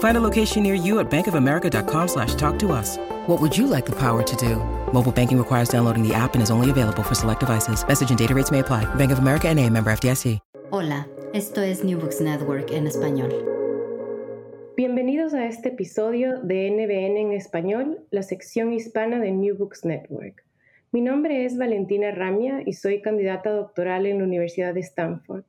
Find a location near you at bankofamerica.com slash talk to us. What would you like the power to do? Mobile banking requires downloading the app and is only available for select devices. Message and data rates may apply. Bank of America and a member FDIC. Hola, esto es New Books Network en español. Bienvenidos a este episodio de NBN en español, la sección hispana de New Books Network. Mi nombre es Valentina Ramia y soy candidata doctoral en la Universidad de Stanford.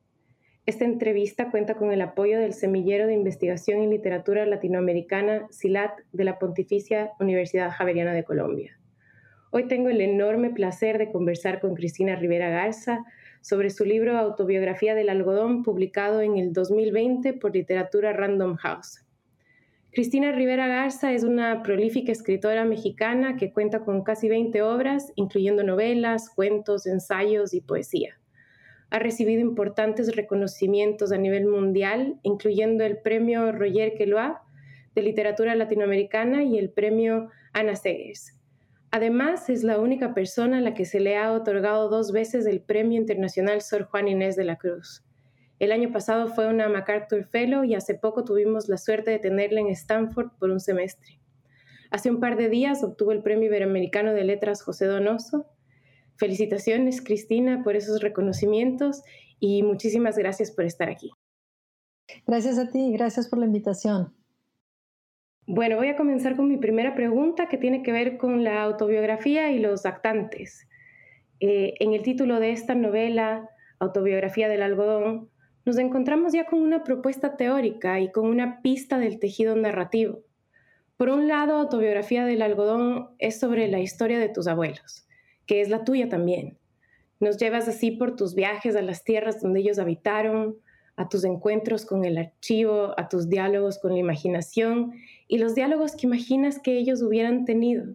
Esta entrevista cuenta con el apoyo del Semillero de Investigación en Literatura Latinoamericana, SILAT, de la Pontificia Universidad Javeriana de Colombia. Hoy tengo el enorme placer de conversar con Cristina Rivera Garza, sobre su libro Autobiografía del algodón, publicado en el 2020 por Literatura Random House. Cristina Rivera Garza es una prolífica escritora mexicana que cuenta con casi 20 obras, incluyendo novelas, cuentos, ensayos y poesía. Ha recibido importantes reconocimientos a nivel mundial, incluyendo el Premio Roger Queloa de Literatura Latinoamericana y el Premio Ana Segers. Además, es la única persona a la que se le ha otorgado dos veces el Premio Internacional Sor Juan Inés de la Cruz. El año pasado fue una MacArthur Fellow y hace poco tuvimos la suerte de tenerla en Stanford por un semestre. Hace un par de días obtuvo el Premio Iberoamericano de Letras José Donoso. Felicitaciones, Cristina, por esos reconocimientos y muchísimas gracias por estar aquí. Gracias a ti, gracias por la invitación. Bueno, voy a comenzar con mi primera pregunta que tiene que ver con la autobiografía y los actantes. Eh, en el título de esta novela, Autobiografía del algodón, nos encontramos ya con una propuesta teórica y con una pista del tejido narrativo. Por un lado, Autobiografía del algodón es sobre la historia de tus abuelos, que es la tuya también. Nos llevas así por tus viajes a las tierras donde ellos habitaron, a tus encuentros con el archivo, a tus diálogos con la imaginación y los diálogos que imaginas que ellos hubieran tenido,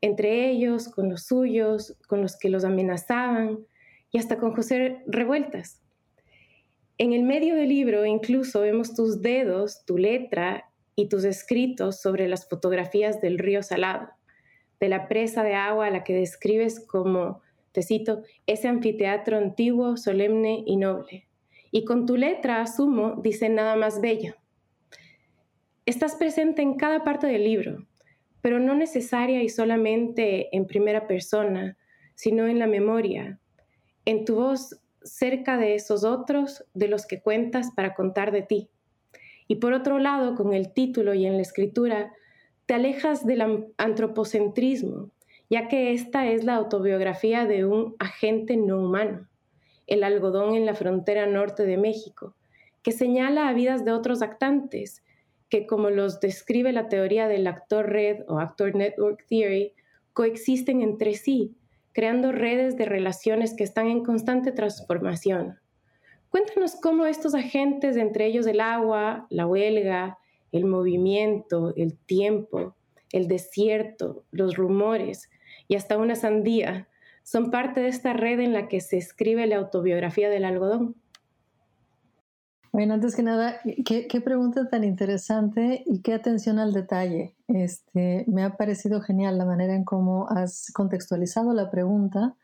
entre ellos, con los suyos, con los que los amenazaban y hasta con José Revueltas. En el medio del libro incluso vemos tus dedos, tu letra y tus escritos sobre las fotografías del río Salado, de la presa de agua a la que describes como, te cito, ese anfiteatro antiguo, solemne y noble y con tu letra, asumo, dice nada más bello. Estás presente en cada parte del libro, pero no necesaria y solamente en primera persona, sino en la memoria, en tu voz cerca de esos otros de los que cuentas para contar de ti. Y por otro lado, con el título y en la escritura, te alejas del antropocentrismo, ya que esta es la autobiografía de un agente no humano el algodón en la frontera norte de México, que señala a vidas de otros actantes, que como los describe la teoría del actor red o actor network theory, coexisten entre sí, creando redes de relaciones que están en constante transformación. Cuéntanos cómo estos agentes, entre ellos el agua, la huelga, el movimiento, el tiempo, el desierto, los rumores y hasta una sandía, son parte de esta red en la que se escribe la autobiografía del algodón. Bueno, antes que nada, qué, pregunta tan interesante y qué atención al detalle. Este, me ha parecido genial la manera en cómo has contextualizado la pregunta,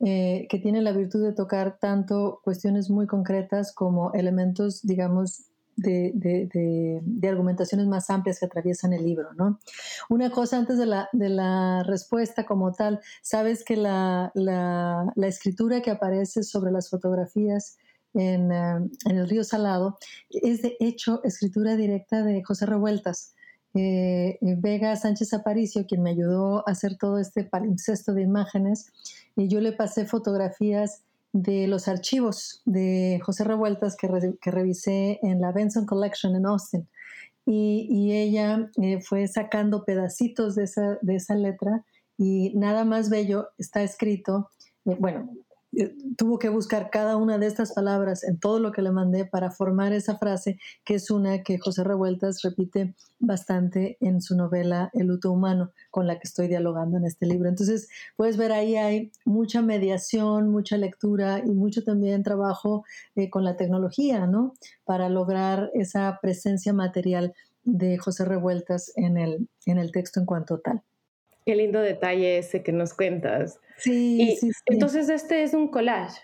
eh, que tiene la virtud de tocar tanto cuestiones muy concretas como elementos, digamos, de, argumentaciones más amplias que atraviesan el libro. ¿no? Una cosa antes de la, respuesta como tal, sabes que la, escritura que aparece sobre las fotografías en, eh, en, el río Salado es de hecho escritura directa de José Revueltas. Eh, Vega Sánchez Aparicio, quien me ayudó a hacer todo este palimpsesto de imágenes, y yo le pasé fotografías de los archivos de José Revueltas que, que revisé en la Benson Collection en Austin. Y, ella eh, fue sacando pedacitos de esa, de esa letra y nada más bello está escrito, eh, bueno, tuvo que buscar cada una de estas palabras en todo lo que le mandé para formar esa frase, que es una que José Revueltas repite bastante en su novela El luto humano, con la que estoy dialogando en este libro. Entonces, puedes ver ahí hay mucha mediación, mucha lectura y mucho también trabajo eh, con la tecnología, ¿no? Para lograr esa presencia material de José Revueltas en el, en el texto en cuanto tal. Qué lindo detalle ese que nos cuentas. Sí, sí, Entonces este es un collage.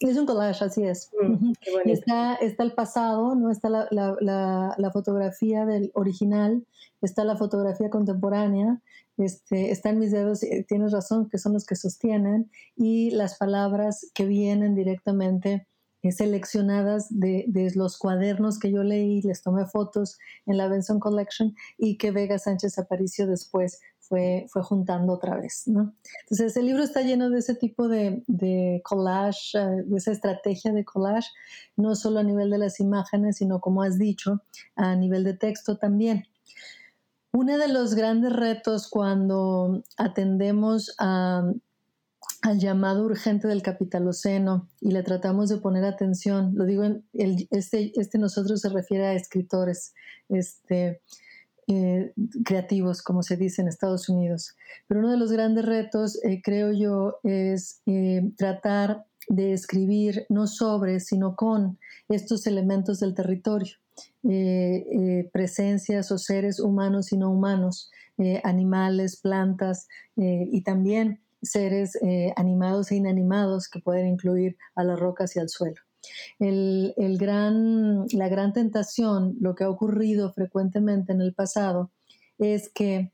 Es un collage, así es. Mm, está, está el pasado, ¿no? Está la, la, la, fotografía del original, está la fotografía contemporánea, este, están mis dedos, eh, tienes razón, que son los que sostienen, y las palabras que vienen directamente eh, seleccionadas de, de, los cuadernos que yo leí, les tomé fotos en la Benson Collection y que Vega Sánchez Aparicio después fue, fue juntando otra vez, ¿no? Entonces el libro está lleno de ese tipo de, de collage, eh, de esa estrategia de collage, no solo a nivel de las imágenes, sino como has dicho, a nivel de texto también. Uno de los grandes retos cuando atendemos a, al llamado urgente del capitaloceno y le tratamos de poner atención, lo digo, en el, este, este nosotros se refiere a escritores, este, eh, creativos, como se dice en Estados Unidos. Pero uno de los grandes retos, eh, creo yo, es eh, tratar de escribir no sobre, sino con estos elementos del territorio, presencias o seres humanos y no humanos, animales, plantas y también seres animados e inanimados que pueden incluir a las rocas y al suelo el, gran, la gran tentación, lo que ha ocurrido frecuentemente en el pasado, es que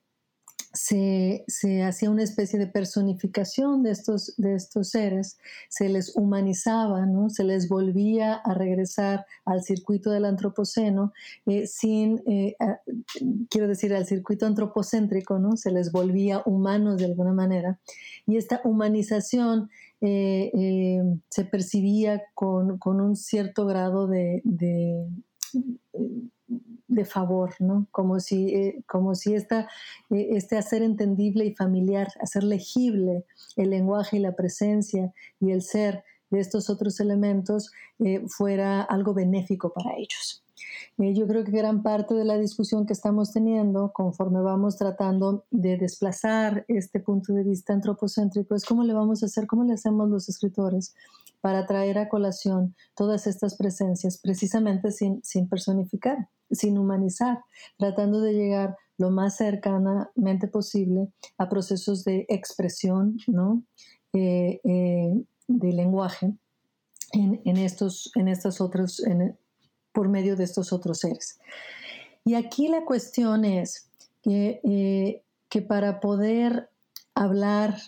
se, hacía una especie de personificación de estos, de estos seres, se les humanizaba, ¿no? se les volvía a regresar al circuito del antropoceno, eh, sin, eh, quiero decir, al circuito antropocéntrico, ¿no? se les volvía humanos de alguna manera. Y esta humanización eh, eh, se percibía con, un cierto grado de, de, favor, ¿no? Como si, eh, como si este hacer entendible y familiar, hacer legible el lenguaje y la presencia y el ser de estos otros elementos fuera algo benéfico para ellos. Eh, yo creo que gran parte de la discusión que estamos teniendo conforme vamos tratando de desplazar este punto de vista antropocéntrico es cómo le vamos a hacer, cómo le hacemos los escritores para traer a colación todas estas presencias, precisamente sin, sin personificar, sin humanizar, tratando de llegar lo más cercanamente posible a procesos de expresión, ¿no? Eh, eh, de lenguaje en, en, estos, en estas otros, por medio de estos otros seres. Y aquí la cuestión es que, eh, que para poder hablar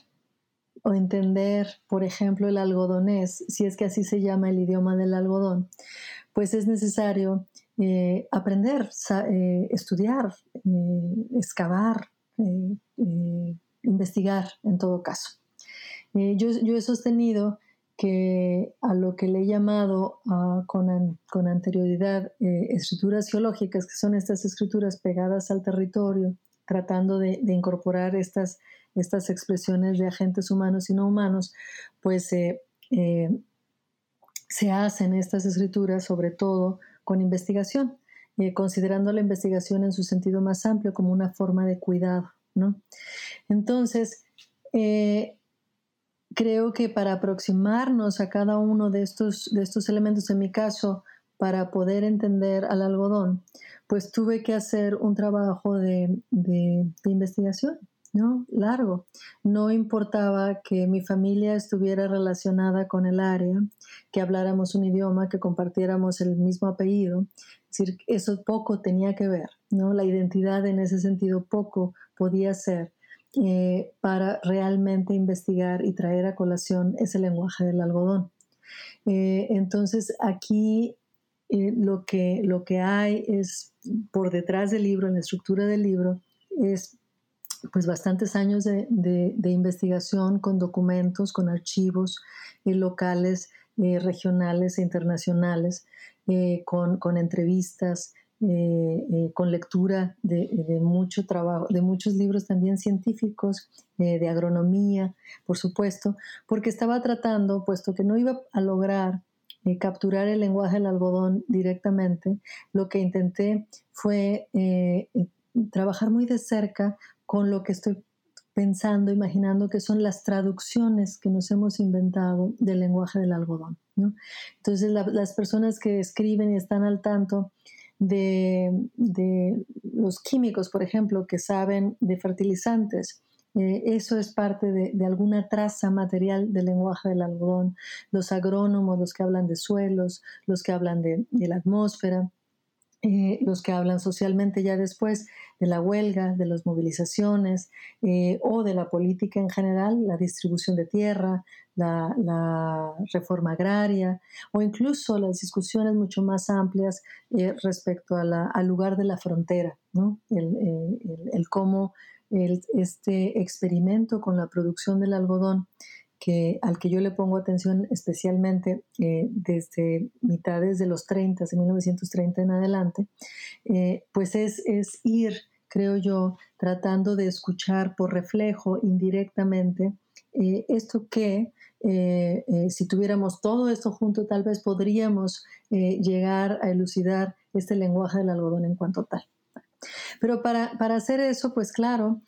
o entender, por ejemplo, el algodonés, si es que así se llama el idioma del algodón, pues es necesario eh, aprender, eh, estudiar, excavar, investigar en todo caso. yo, yo, he sostenido que a lo que le he llamado ah, con, con, anterioridad eh, escrituras geológicas, que son estas escrituras pegadas al territorio, tratando de, incorporar estas, estas expresiones de agentes humanos y no humanos, pues eh, eh, se hacen estas escrituras sobre todo con investigación, considerando la investigación en su sentido más amplio como una forma de cuidado. ¿no? Entonces, creo que para aproximarnos a cada uno de estos, de estos elementos, en mi caso, para poder entender al algodón, pues tuve que hacer un trabajo de, investigación, ¿no? Largo. No importaba que mi familia estuviera relacionada con el área, que habláramos un idioma, que compartiéramos el mismo apellido. Es decir, eso poco tenía que ver, ¿no? La identidad en ese sentido poco podía ser eh, para realmente investigar y traer a colación ese lenguaje del algodón. Eh, entonces aquí eh, lo, que, lo que hay es por detrás del libro, en la estructura del libro, es pues bastantes años de, investigación con documentos, con archivos locales, regionales e internacionales, eh, con, entrevistas, con lectura de, mucho trabajo, de muchos libros también científicos, de agronomía, por supuesto, porque estaba tratando, puesto que no iba a lograr capturar el lenguaje del algodón directamente, lo que intenté fue trabajar muy de cerca con lo que estoy pensando, imaginando que son las traducciones que nos hemos inventado del lenguaje del algodón. Entonces, las personas que escriben y están al tanto de, los químicos, por ejemplo, que saben de fertilizantes, eh, eso es parte de, alguna traza material del lenguaje del algodón. Los agrónomos, los que hablan de suelos, los que hablan de la atmósfera, eh, los que hablan socialmente ya después de la huelga, de las movilizaciones eh, o de la política en general, la distribución de tierra, la, reforma agraria o incluso las discusiones mucho más amplias eh, respecto al lugar de la frontera, el, cómo este experimento con la producción del algodón que, al que yo le pongo atención especialmente eh, desde mitades de los 30, de 1930 en adelante, eh, pues es, es ir, creo yo, tratando de escuchar por reflejo indirectamente eh, esto que si tuviéramos todo esto junto, tal vez podríamos llegar a elucidar este lenguaje del algodón en cuanto tal. Pero para, para hacer eso, pues claro,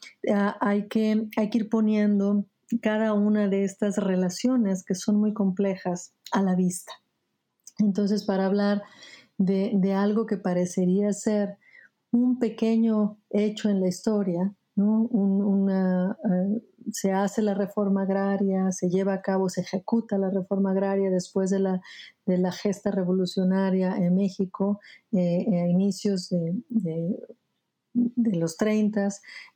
hay, que, hay que ir poniendo cada una de estas relaciones que son muy complejas a la vista. Entonces, para hablar de, algo que parecería ser un pequeño hecho en la historia, eh, se hace la reforma agraria, se lleva a cabo, se ejecuta la reforma agraria después de la, de la gesta revolucionaria en México eh, a inicios de de los 30,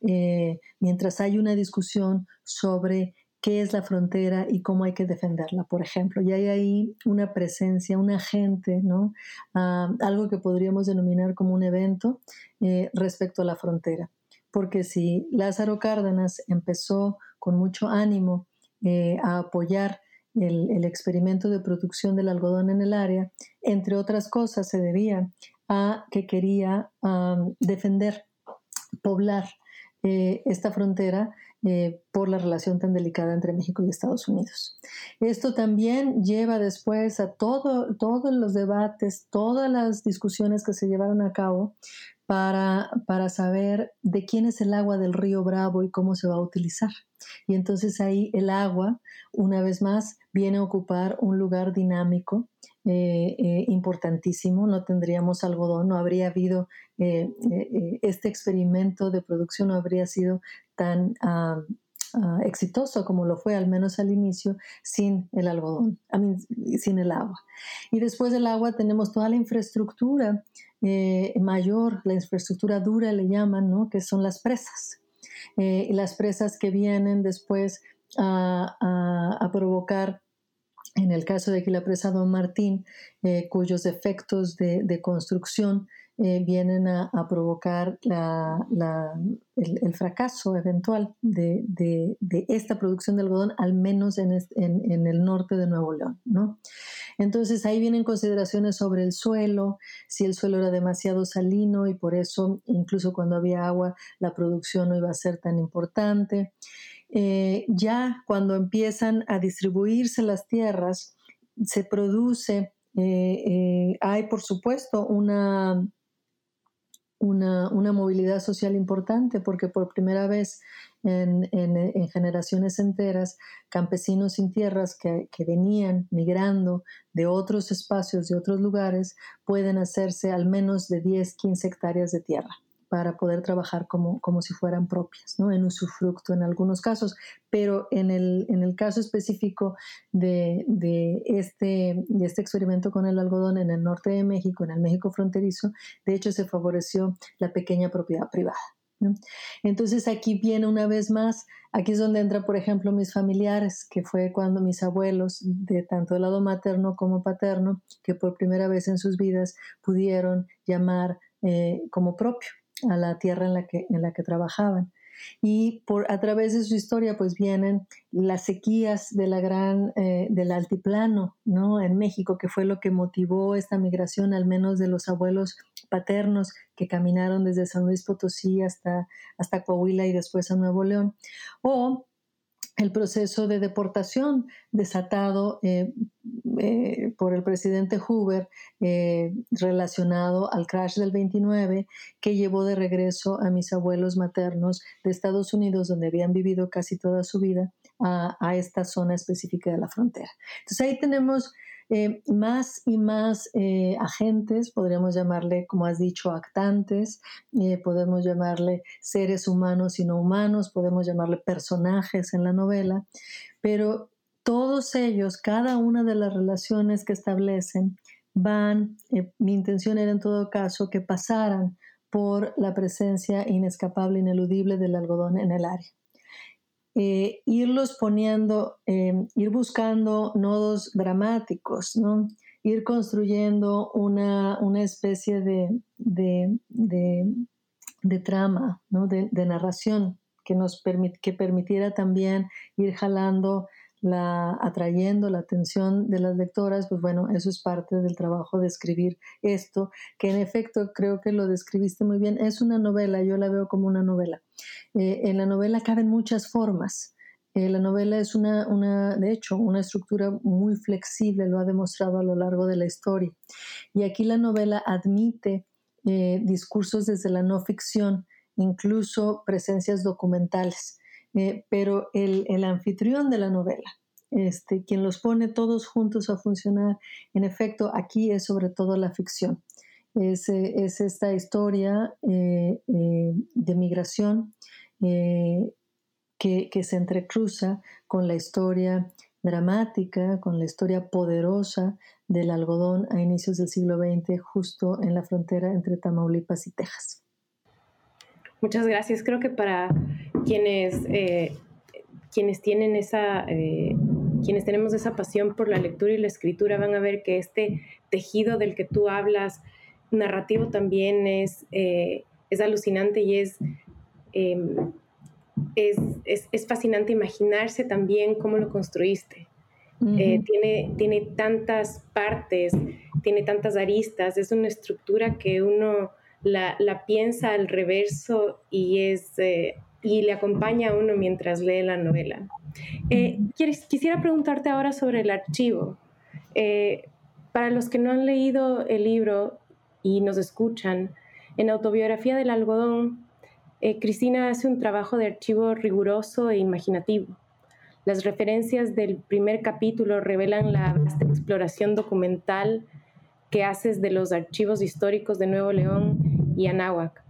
eh, mientras hay una discusión sobre qué es la frontera y cómo hay que defenderla, por ejemplo. Y hay ahí una presencia, un agente, ¿no? Ah, algo que podríamos denominar como un evento eh, respecto a la frontera. Porque si Lázaro Cárdenas empezó con mucho ánimo eh, a apoyar el, experimento de producción del algodón en el área, entre otras cosas, se debía a que quería defender, poblar eh, esta frontera eh, por la relación tan delicada entre México y Estados Unidos. Esto también lleva después a todo, todos los debates, todas las discusiones que se llevaron a cabo para, para saber de quién es el agua del río Bravo y cómo se va a utilizar. Y entonces ahí el agua, una vez más, viene a ocupar un lugar dinámico eh, eh, importantísimo, no tendríamos algodón, no habría habido eh, este experimento de producción, no habría sido tan ah, ah, exitoso como lo fue al menos al inicio sin el algodón, sin el agua. Y después del agua tenemos toda la infraestructura mayor, la infraestructura dura le llaman, ¿no? que son las presas. las presas que vienen después a provocar en el caso de aquí la presa Don Martín, eh, cuyos efectos de, construcción eh, vienen a, provocar el, fracaso eventual de, esta producción de algodón, al menos en, el norte de Nuevo León. ¿no? Entonces ahí vienen consideraciones sobre el suelo, si el suelo era demasiado salino y por eso incluso cuando había agua la producción no iba a ser tan importante. Eh, ya cuando empiezan a distribuirse las tierras, se produce, eh, eh, hay por supuesto una, una, movilidad social importante porque por primera vez en, generaciones enteras, campesinos sin tierras que, que, venían migrando de otros espacios, de otros lugares, pueden hacerse al menos de 10, 15 hectáreas de tierra para poder trabajar como, como si fueran propias, ¿no? en usufructo en algunos casos, pero en el, en el caso específico de, de, este, de este experimento con el algodón en el norte de México, en el México fronterizo, de hecho se favoreció la pequeña propiedad privada. Entonces aquí viene una vez más, aquí es donde entra, por ejemplo, mis familiares, que fue cuando mis abuelos, de tanto el lado materno como paterno, que por primera vez en sus vidas pudieron llamar eh, como propio a la tierra en la que, en la que trabajaban. y por a través de su historia pues vienen las sequías de gran eh, del altiplano no en México que fue lo que motivó esta migración al menos de los abuelos paternos que caminaron desde San Luis Potosí hasta hasta Coahuila y después a Nuevo León o el proceso de deportación desatado eh, eh, por el presidente Hoover eh, relacionado al crash del 29 que llevó de regreso a mis abuelos maternos de Estados Unidos, donde habían vivido casi toda su vida, a, a esta zona específica de la frontera. Entonces ahí tenemos eh, más y más eh, agentes, podríamos llamarle, como has dicho, actantes, eh, podemos llamarle seres humanos y no humanos, podemos llamarle personajes en la novela, pero todos ellos, cada una de las relaciones que establecen, van, mi intención era en todo caso que pasaran por la presencia inescapable, ineludible del algodón en el área. Eh, irlos poniendo, em, ir buscando nodos dramáticos, ¿no? ir construyendo una, especie de, de, trama, ¿no? de, narración que nos que permitiera también ir jalando la, atrayendo la atención de las lectoras, pues bueno, eso es parte del trabajo de escribir esto, que en efecto creo que lo describiste muy bien, es una novela, yo la veo como una novela. Eh, en la novela caben muchas formas. Eh, la novela es una, una, de hecho, una estructura muy flexible, lo ha demostrado a lo largo de la historia. Y aquí la novela admite eh, discursos desde la no ficción, incluso presencias documentales. Eh, pero el, anfitrión de la novela, este, quien los pone todos juntos a funcionar, en efecto, aquí es sobre todo la ficción. Es, eh, esta historia eh, de migración que, que, se entrecruza con la historia dramática, con la historia poderosa del algodón a inicios del siglo XX, justo en la frontera entre Tamaulipas y Texas. Muchas gracias. Creo que para quienes, eh, quienes tienen esa, eh, quienes tenemos esa pasión por la lectura y la escritura van a ver que este tejido del que tú hablas, narrativo también es, eh, es alucinante y es, em, es, es, fascinante imaginarse también cómo lo construiste. tiene, tiene tantas partes, tiene tantas aristas, es una estructura que uno la, piensa al reverso y, es, eh, y le acompaña a uno mientras lee la novela. Eh, quisiera preguntarte ahora sobre el archivo. Eh, para los que no han leído el libro y nos escuchan, en Autobiografía del Algodón, Cristina hace un trabajo de archivo riguroso e imaginativo. Las referencias del primer capítulo revelan la vasta exploración documental que haces de los archivos históricos de Nuevo León y Anáhuac.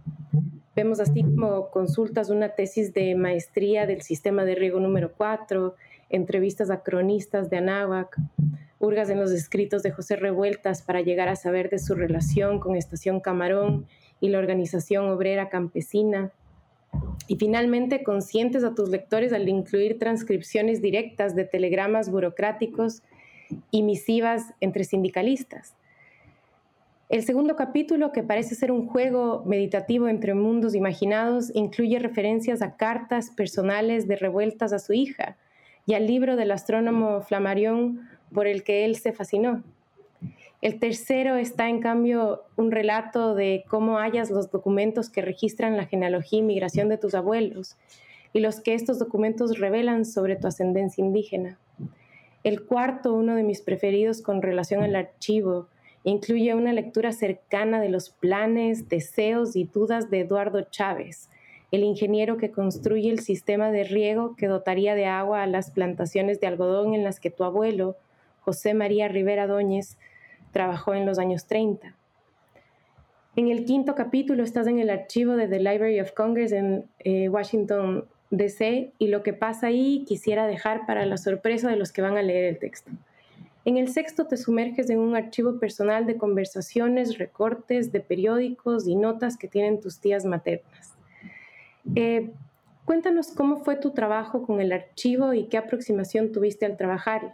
Vemos así como consultas una tesis de maestría del sistema de riego número 4, entrevistas a cronistas de Anáhuac, hurgas en los escritos de José Revueltas para llegar a saber de su relación con Estación Camarón y la organización obrera campesina. Y finalmente, conscientes a tus lectores al incluir transcripciones directas de telegramas burocráticos y misivas entre sindicalistas el segundo capítulo, que parece ser un juego meditativo entre mundos imaginados, incluye referencias a cartas personales de revueltas a su hija y al libro del astrónomo Flammarion por el que él se fascinó. El tercero está, en cambio, un relato de cómo hallas los documentos que registran la genealogía y migración de tus abuelos y los que estos documentos revelan sobre tu ascendencia indígena. El cuarto, uno de mis preferidos con relación al archivo, Incluye una lectura cercana de los planes, deseos y dudas de Eduardo Chávez, el ingeniero que construye el sistema de riego que dotaría de agua a las plantaciones de algodón en las que tu abuelo, José María Rivera Dóñez, trabajó en los años 30. En el quinto capítulo estás en el archivo de The Library of Congress en eh, Washington, D.C. y lo que pasa ahí quisiera dejar para la sorpresa de los que van a leer el texto. En el sexto te sumerges en un archivo personal de conversaciones, recortes de periódicos y notas que tienen tus tías maternas. Eh, cuéntanos cómo fue tu trabajo con el archivo y qué aproximación tuviste al trabajarlo.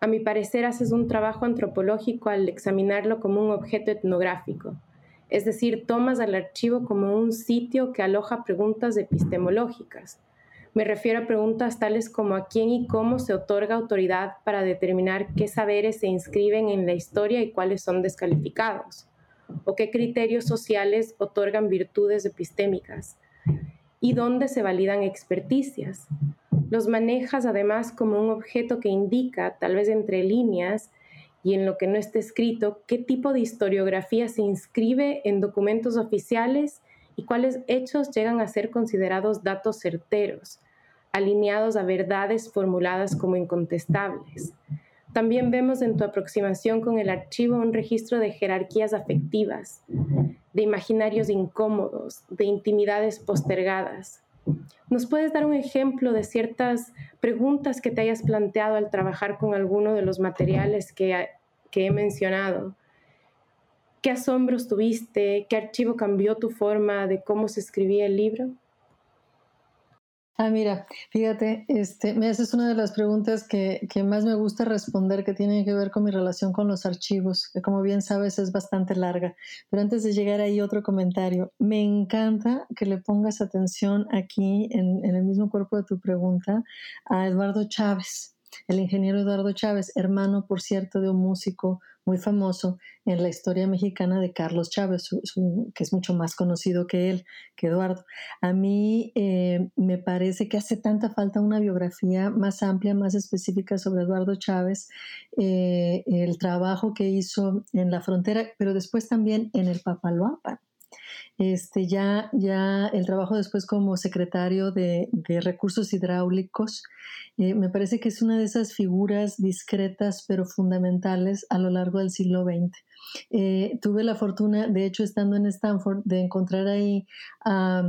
A mi parecer haces un trabajo antropológico al examinarlo como un objeto etnográfico. es decir, tomas al archivo como un sitio que aloja preguntas epistemológicas. Me refiero a preguntas tales como a quién y cómo se otorga autoridad para determinar qué saberes se inscriben en la historia y cuáles son descalificados, o qué criterios sociales otorgan virtudes epistémicas, y dónde se validan experticias. Los manejas además como un objeto que indica, tal vez entre líneas, y en lo que no está escrito, qué tipo de historiografía se inscribe en documentos oficiales y cuáles hechos llegan a ser considerados datos certeros, alineados a verdades formuladas como incontestables. También vemos en tu aproximación con el archivo un registro de jerarquías afectivas, de imaginarios incómodos, de intimidades postergadas. ¿Nos puedes dar un ejemplo de ciertas preguntas que te hayas planteado al trabajar con alguno de los materiales que, he mencionado? ¿Qué asombros tuviste? ¿Qué archivo cambió tu forma de cómo se escribía el libro? Ah, mira, fíjate, este, esa es una de las preguntas que, que, más me gusta responder, que tiene que ver con mi relación con los archivos, que como bien sabes es bastante larga. Pero antes de llegar ahí, otro comentario. Me encanta que le pongas atención aquí, en, en el mismo cuerpo de tu pregunta, a Eduardo Chávez, el ingeniero Eduardo Chávez, hermano, por cierto, de un músico muy famoso en la historia mexicana de Carlos Chávez, que es mucho más conocido que él, que Eduardo. A mí eh, me parece que hace tanta falta una biografía más amplia, más específica sobre Eduardo Chávez, eh, el trabajo que hizo en la frontera, pero después también en el Papaloapan. Este, ya, ya el trabajo después como secretario de, recursos hidráulicos, eh, me parece que es una de esas figuras discretas pero fundamentales a lo largo del siglo XX. Eh, tuve la fortuna, de hecho, estando en Stanford, de encontrar ahí a,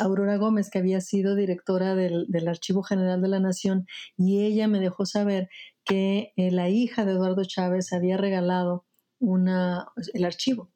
Aurora Gómez, que había sido directora del, Archivo General de la Nación, y ella me dejó saber que eh, la hija de Eduardo Chávez había regalado una, el archivo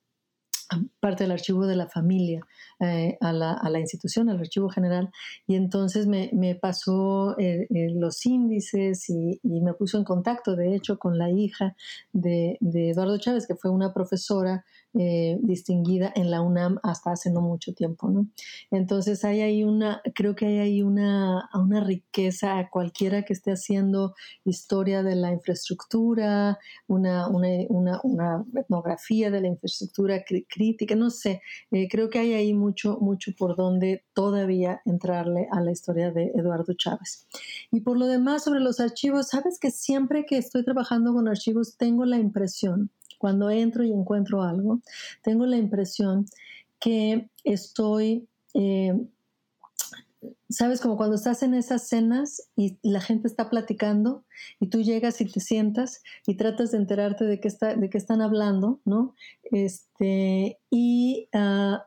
parte del archivo de la familia eh, a, la, a, la, institución, al archivo general, y entonces me, me pasó eh, eh, los índices y, y, me puso en contacto, de hecho, con la hija de, de Eduardo Chávez, que fue una profesora eh, distinguida en la UNAM hasta hace no mucho tiempo, ¿no? Entonces hay ahí una, creo que hay ahí una, una riqueza a cualquiera que esté haciendo historia de la infraestructura, una, una, una, etnografía de la infraestructura crítica, no sé, eh, creo que hay ahí mucho, mucho por donde todavía entrarle a la historia de Eduardo Chávez. Y por lo demás, sobre los archivos, sabes que siempre que estoy trabajando con archivos tengo la impresión cuando entro y encuentro algo, tengo la impresión que estoy, eh, sabes, como cuando estás en esas cenas y la gente está platicando y tú llegas y te sientas y tratas de enterarte de qué, está, de qué están hablando, ¿no? Este, y ah,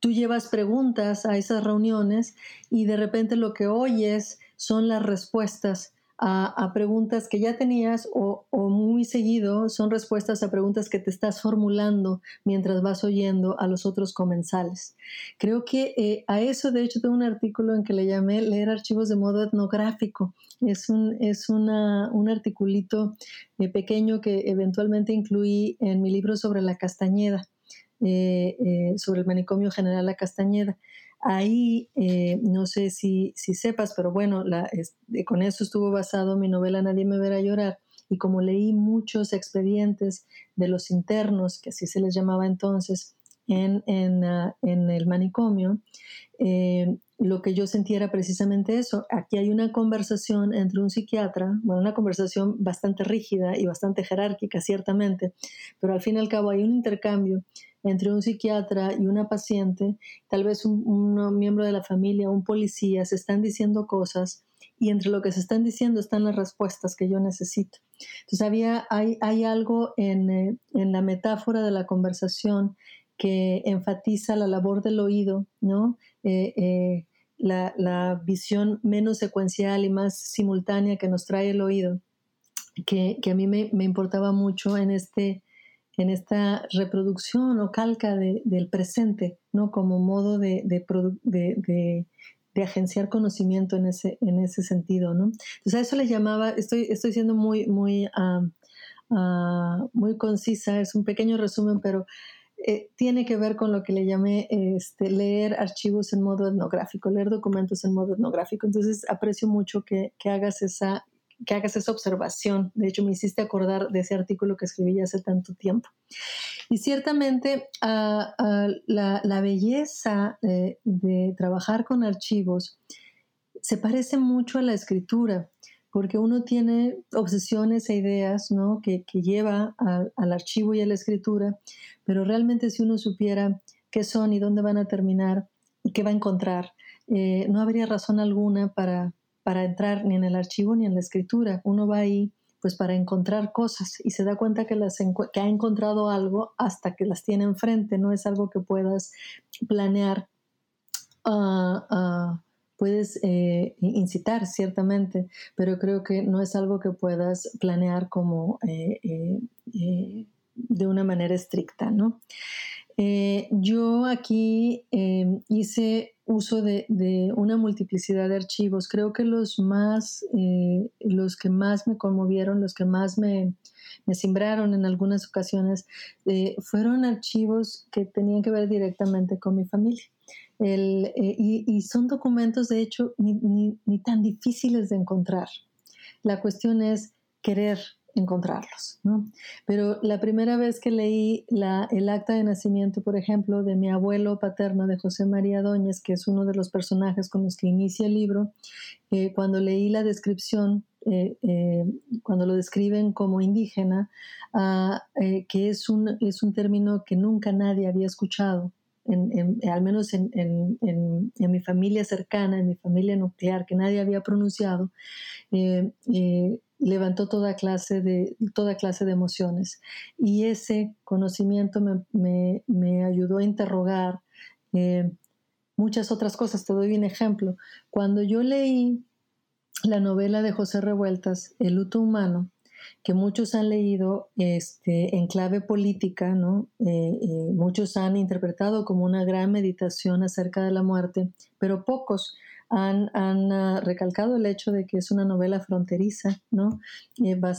tú llevas preguntas a esas reuniones y de repente lo que oyes son las respuestas a, preguntas que ya tenías o, muy seguido son respuestas a preguntas que te estás formulando mientras vas oyendo a los otros comensales. Creo que eh, a eso, de hecho, tengo un artículo en que le llamé leer archivos de modo etnográfico. Es un, es una, un articulito eh, pequeño que eventualmente incluí en mi libro sobre la Castañeda, eh, sobre el manicomio general La Castañeda. Ahí, eh, no sé si, si, sepas, pero bueno, la, con eso estuvo basado mi novela Nadie me verá llorar. Y como leí muchos expedientes de los internos, que así se les llamaba entonces, en, en, ah, el manicomio, eh, lo que yo sentía era precisamente eso. Aquí hay una conversación entre un psiquiatra, bueno, una conversación bastante rígida y bastante jerárquica, ciertamente, pero al fin y al cabo hay un intercambio entre un psiquiatra y una paciente, tal vez un, miembro de la familia, un policía, se están diciendo cosas y entre lo que se están diciendo están las respuestas que yo necesito. Entonces había, hay, algo en, eh, en, la metáfora de la conversación que enfatiza la labor del oído, ¿no? Eh, eh, la, la, visión menos secuencial y más simultánea que nos trae el oído, que, que a mí me, me importaba mucho en este, en esta reproducción o calca del presente, ¿no? Como modo de, de, agenciar conocimiento en ese, en ese sentido, ¿no? Entonces a eso le llamaba, estoy, estoy siendo muy, muy, muy concisa, es un pequeño resumen, pero eh, tiene que ver con lo que le llamé este, leer archivos en modo etnográfico, leer documentos en modo etnográfico. Entonces aprecio mucho que, que hagas esa que hagas esa observación. De hecho, me hiciste acordar de ese artículo que escribí hace tanto tiempo. Y ciertamente ah, ah, la, belleza de, trabajar con archivos se parece mucho a la escritura, porque uno tiene obsesiones e ideas ¿no? que, lleva al archivo y a la escritura, pero realmente si uno supiera qué son y dónde van a terminar y qué va a encontrar, eh, no habría razón alguna para, para entrar ni en el archivo ni en la escritura. Uno va ahí pues para encontrar cosas y se da cuenta que, ha encontrado algo hasta que las tiene enfrente, no es algo que puedas planear. Ah, ah, puedes eh, incitar ciertamente, pero creo que no es algo que puedas planear como eh, eh, de una manera estricta, ¿no? Yo aquí hice uso de, una multiplicidad de archivos. Creo que los más, eh, los que más me conmovieron, los que más me, me simbraron en algunas ocasiones, eh, fueron archivos que tenían que ver directamente con mi familia. Eh, y, son documentos, de hecho, ni tan difíciles de encontrar. La cuestión es querer encontrarlos. ¿no? Pero la primera vez que leí la, el acta de nacimiento, por ejemplo, de mi abuelo paterno, de José María Doñez, que es uno de los personajes con los que inicia el libro, eh, cuando leí la descripción, eh, eh, cuando lo describen como indígena, ah, que es un, es un término que nunca nadie había escuchado. al menos en, en, mi familia cercana, en mi familia nuclear, que nadie había pronunciado, levantó toda clase de, toda clase de emociones. Y ese conocimiento me, ayudó a interrogar eh, muchas otras cosas. Te doy un ejemplo. Cuando yo leí la novela de José Revueltas, El luto humano, que muchos han leído este, en clave política, ¿no? Eh, eh, muchos han interpretado como una gran meditación acerca de la muerte, pero pocos han, ah, recalcado el hecho de que es una novela fronteriza, ¿no?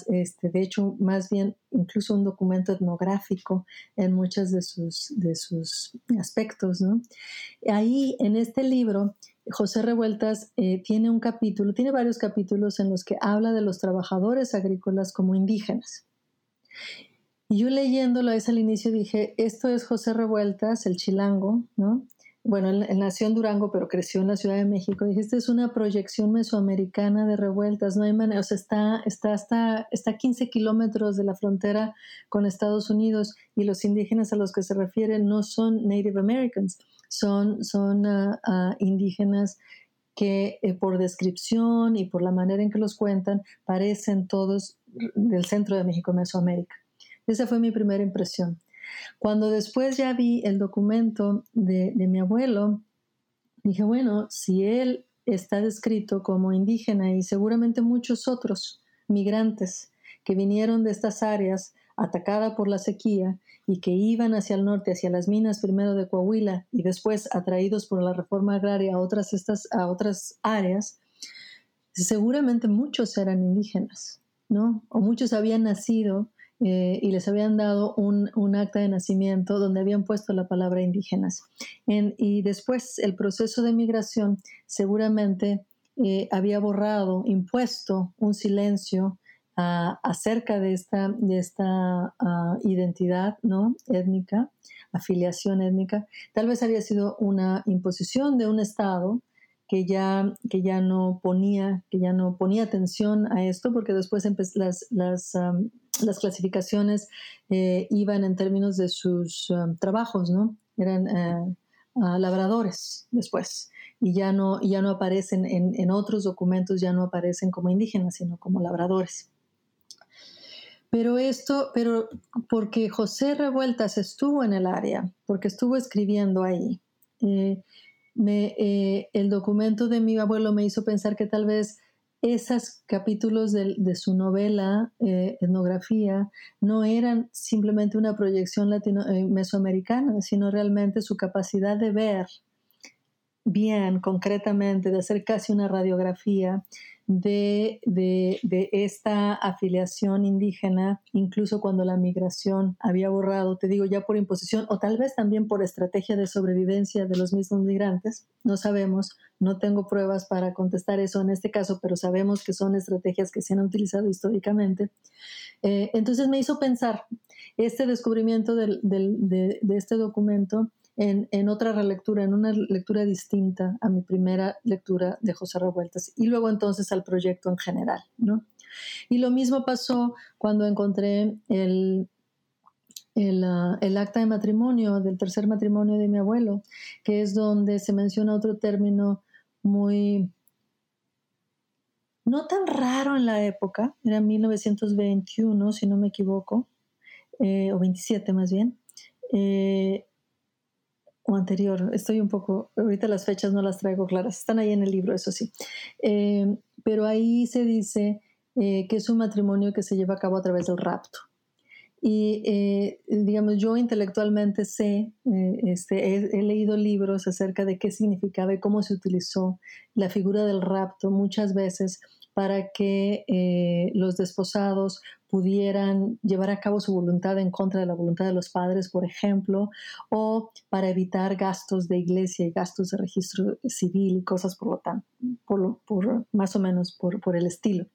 este, de hecho, más bien incluso un documento etnográfico en muchos de sus, de sus aspectos, ¿no? Ahí, en este libro, José Revueltas eh, tiene un capítulo, tiene varios capítulos en los que habla de los trabajadores agrícolas como indígenas. Y yo leyéndolo es al inicio dije, esto es José Revueltas, el chilango, ¿no? Bueno, él, nació en Durango, pero creció en la Ciudad de México. Dije, esta es una proyección mesoamericana de revueltas, no hay manera, o sea, está, está, hasta, está a 15 kilómetros de la frontera con Estados Unidos y los indígenas a los que se refieren no son Native Americans, son, son ah, ah, indígenas que eh, por descripción y por la manera en que los cuentan parecen todos del centro de México, Mesoamérica. Esa fue mi primera impresión. Cuando después ya vi el documento de, mi abuelo, dije, bueno, si él está descrito como indígena y seguramente muchos otros migrantes que vinieron de estas áreas atacada por la sequía y que iban hacia el norte, hacia las minas primero de Coahuila y después atraídos por la reforma agraria a otras, estas, a otras áreas, seguramente muchos eran indígenas, ¿no? O muchos habían nacido eh, y les habían dado un, acta de nacimiento donde habían puesto la palabra indígenas. y después el proceso de migración seguramente eh, había borrado, impuesto un silencio ah, acerca de esta, ah, identidad ¿no? étnica, afiliación étnica. Tal vez había sido una imposición de un Estado que ya, que ya no ponía, que ya no ponía atención a esto, porque después las, las las clasificaciones eh, iban en términos de sus um, trabajos, ¿no? Eran eh, labradores después y ya no, ya no aparecen en, en, otros documentos, ya no aparecen como indígenas, sino como labradores. Pero esto, pero porque José Revueltas estuvo en el área, porque estuvo escribiendo ahí, eh, el documento de mi abuelo me hizo pensar que tal vez esos capítulos de, su novela, eh, etnografía, no eran simplemente una proyección latino, eh, mesoamericana, sino realmente su capacidad de ver bien, concretamente, de hacer casi una radiografía de, esta afiliación indígena, incluso cuando la migración había borrado, te digo ya por imposición o tal vez también por estrategia de sobrevivencia de los mismos migrantes, no sabemos, no tengo pruebas para contestar eso en este caso, pero sabemos que son estrategias que se han utilizado históricamente. Eh, entonces me hizo pensar este descubrimiento del, de, de este documento en, otra relectura, en una lectura distinta a mi primera lectura de José Revueltas y luego entonces al proyecto en general, ¿no? Y lo mismo pasó cuando encontré el, el, ah, el, acta de matrimonio, del tercer matrimonio de mi abuelo, que es donde se menciona otro término muy, no tan raro en la época, era 1921, si no me equivoco, eh, o 27 más bien, eh, anterior, estoy un poco, ahorita las fechas no las traigo claras, están ahí en el libro, eso sí, eh, pero ahí se dice eh, que es un matrimonio que se lleva a cabo a través del rapto. Y eh, digamos, yo intelectualmente sé, este, he, he, leído libros acerca de qué significaba y cómo se utilizó la figura del rapto muchas veces para que eh, los desposados pudieran llevar a cabo su voluntad en contra de la voluntad de los padres, por ejemplo, o para evitar gastos de iglesia y gastos de registro civil y cosas por lo tanto, por, por más o menos por, el estilo.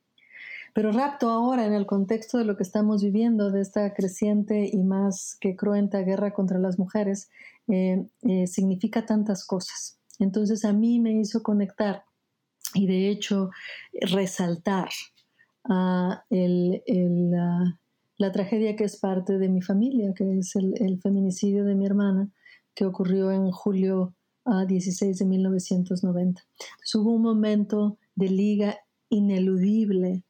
Pero rapto ahora, en el contexto de lo que estamos viviendo, de esta creciente y más que cruenta guerra contra las mujeres, eh, eh, significa tantas cosas. Entonces a mí me hizo conectar y de hecho resaltar ah, la, tragedia que es parte de mi familia, que es el, feminicidio de mi hermana, que ocurrió en julio 16 ah, de 1990. hubo un momento de liga ineludible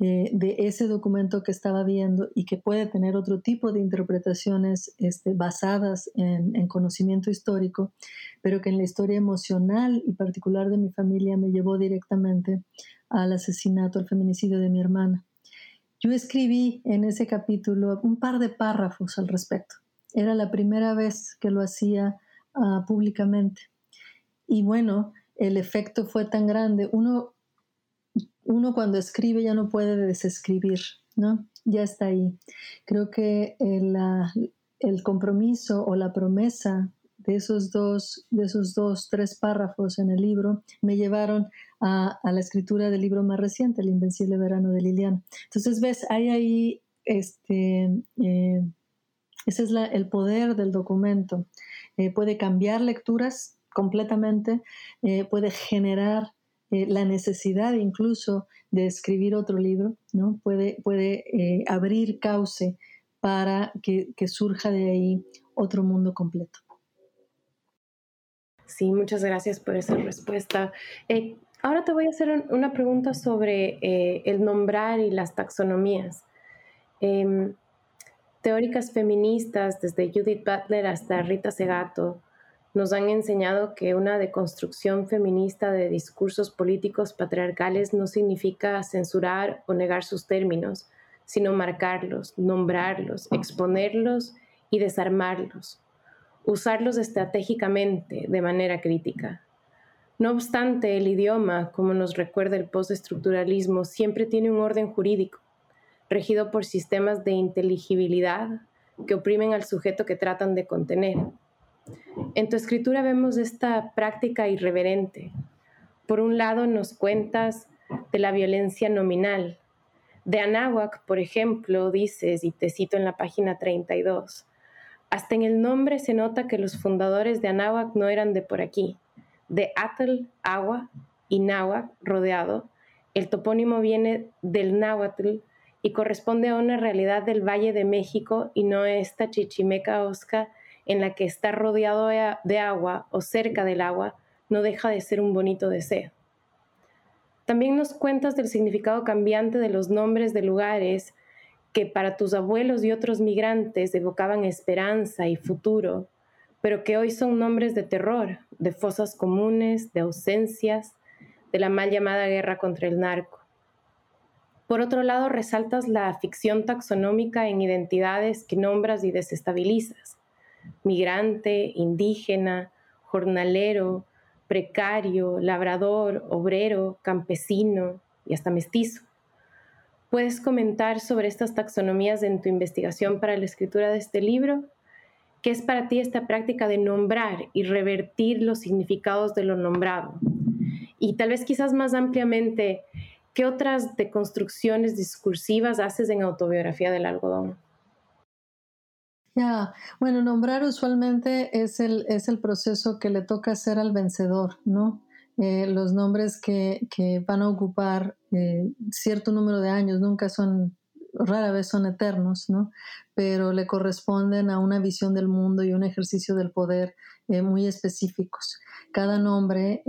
eh, de ese documento que estaba viendo y que puede tener otro tipo de interpretaciones este, basadas en, conocimiento histórico, pero que en la historia emocional y particular de mi familia me llevó directamente al asesinato, al feminicidio de mi hermana. Yo escribí en ese capítulo un par de párrafos al respecto. Era la primera vez que lo hacía ah, públicamente. Y bueno, el efecto fue tan grande. Uno uno cuando escribe ya no puede desescribir, ¿no? Ya está ahí. Creo que el, el compromiso o la promesa de esos dos, de esos dos, tres párrafos en el libro me llevaron a, la escritura del libro más reciente, El Invencible Verano de Liliana. Entonces, ves, hay ahí, este, eh, ese es el poder del documento. Eh, puede cambiar lecturas completamente, eh, puede generar la necesidad incluso de escribir otro libro, ¿no? Puede, abrir cauce para que, surja de ahí otro mundo completo. Sí, muchas gracias por esa respuesta. Eh, ahora te voy a hacer una pregunta sobre el nombrar y las taxonomías. Em, teóricas feministas, desde Judith Butler hasta Rita Segato, nos han enseñado que una deconstrucción feminista de discursos políticos patriarcales no significa censurar o negar sus términos, sino marcarlos, nombrarlos, exponerlos y desarmarlos, usarlos estratégicamente de manera crítica. No obstante, el idioma, como nos recuerda el postestructuralismo, siempre tiene un orden jurídico, regido por sistemas de inteligibilidad que oprimen al sujeto que tratan de contener en tu escritura vemos esta práctica irreverente. Por un lado nos cuentas de la violencia nominal. De Anáhuac, por ejemplo, dices, y te cito en la página 32, hasta en el nombre se nota que los fundadores de Anáhuac no eran de por aquí. De Atl, agua, y Náhuac, rodeado, el topónimo viene del náhuatl y corresponde a una realidad del Valle de México y no esta chichimeca osca en la que estar rodeado de agua o cerca del agua no deja de ser un bonito deseo. También nos cuentas del significado cambiante de los nombres de lugares que para tus abuelos y otros migrantes evocaban esperanza y futuro, pero que hoy son nombres de terror, de fosas comunes, de ausencias, de la mal llamada guerra contra el narco. Por otro lado, resaltas la ficción taxonómica en identidades que nombras y desestabilizas, migrante, indígena, jornalero, precario, labrador, obrero, campesino, y hasta mestizo. ¿Puedes comentar sobre estas taxonomías en tu investigación para la escritura de este libro? ¿Qué es para ti esta práctica de nombrar y revertir los significados de lo nombrado? Y tal vez quizás más ampliamente, ¿qué otras deconstrucciones discursivas haces en autobiografía del algodón? Ya, bueno, nombrar usualmente es el, es el proceso que le toca hacer al vencedor, ¿no? Eh, los nombres que, que, van a ocupar eh, cierto número de años nunca son, rara vez son eternos, ¿no? Pero le corresponden a una visión del mundo y un ejercicio del poder eh, muy específicos. Cada nombre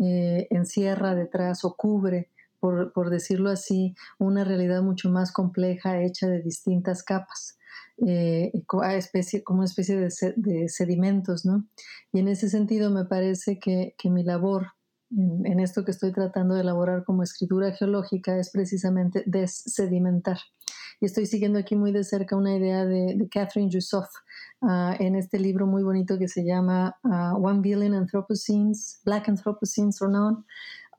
encierra detrás o cubre por, por, decirlo así, una realidad mucho más compleja hecha de distintas capas eh, especie, como una especie de, sedimentos, ¿no? Y en ese sentido me parece que, mi labor en, esto que estoy tratando de elaborar como escritura geológica es precisamente desedimentar. Y estoy siguiendo aquí muy de cerca una idea de, Catherine Jussoff ah, en este libro muy bonito que se llama uh, One Billion Anthropocenes, Black Anthropocenes or None,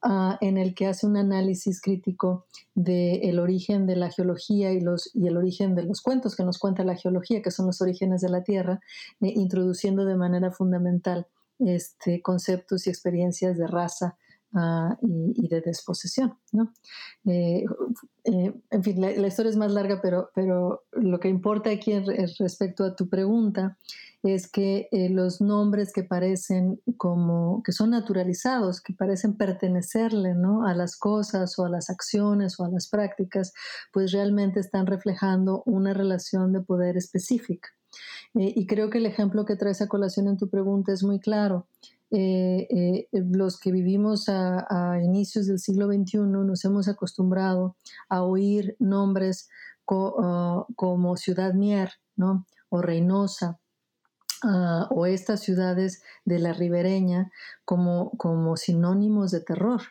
Ah, en el que hace un análisis crítico del origen de la geología y, los, y el origen de los cuentos que nos cuenta la geología, que son los orígenes de la Tierra, eh, introduciendo de manera fundamental este, conceptos y experiencias de raza, Ah, y, de desposesión. ¿no? Eh, eh, en fin, la, historia es más larga, pero, pero lo que importa aquí respecto a tu pregunta es que eh, los nombres que parecen como que son naturalizados, que parecen pertenecerle ¿no? a las cosas o a las acciones o a las prácticas, pues realmente están reflejando una relación de poder específica. Y creo que el ejemplo que traes a colación en tu pregunta es muy claro. Eh, eh, los que vivimos a, inicios del siglo XXI nos hemos acostumbrado a oír nombres ah, como Ciudad Mier ¿no? o Reynosa. Ah, o estas ciudades de la ribereña como, como sinónimos de terror.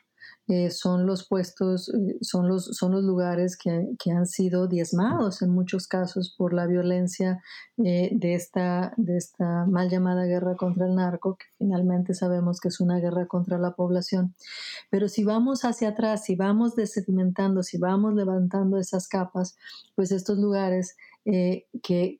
Eh, son los puestos, eh, son, los, son los lugares que, han sido diezmados en muchos casos por la violencia eh, de, esta, de esta mal llamada guerra contra el narco, que finalmente sabemos que es una guerra contra la población. Pero si vamos hacia atrás, si vamos desedimentando, si vamos levantando esas capas, pues estos lugares eh, que,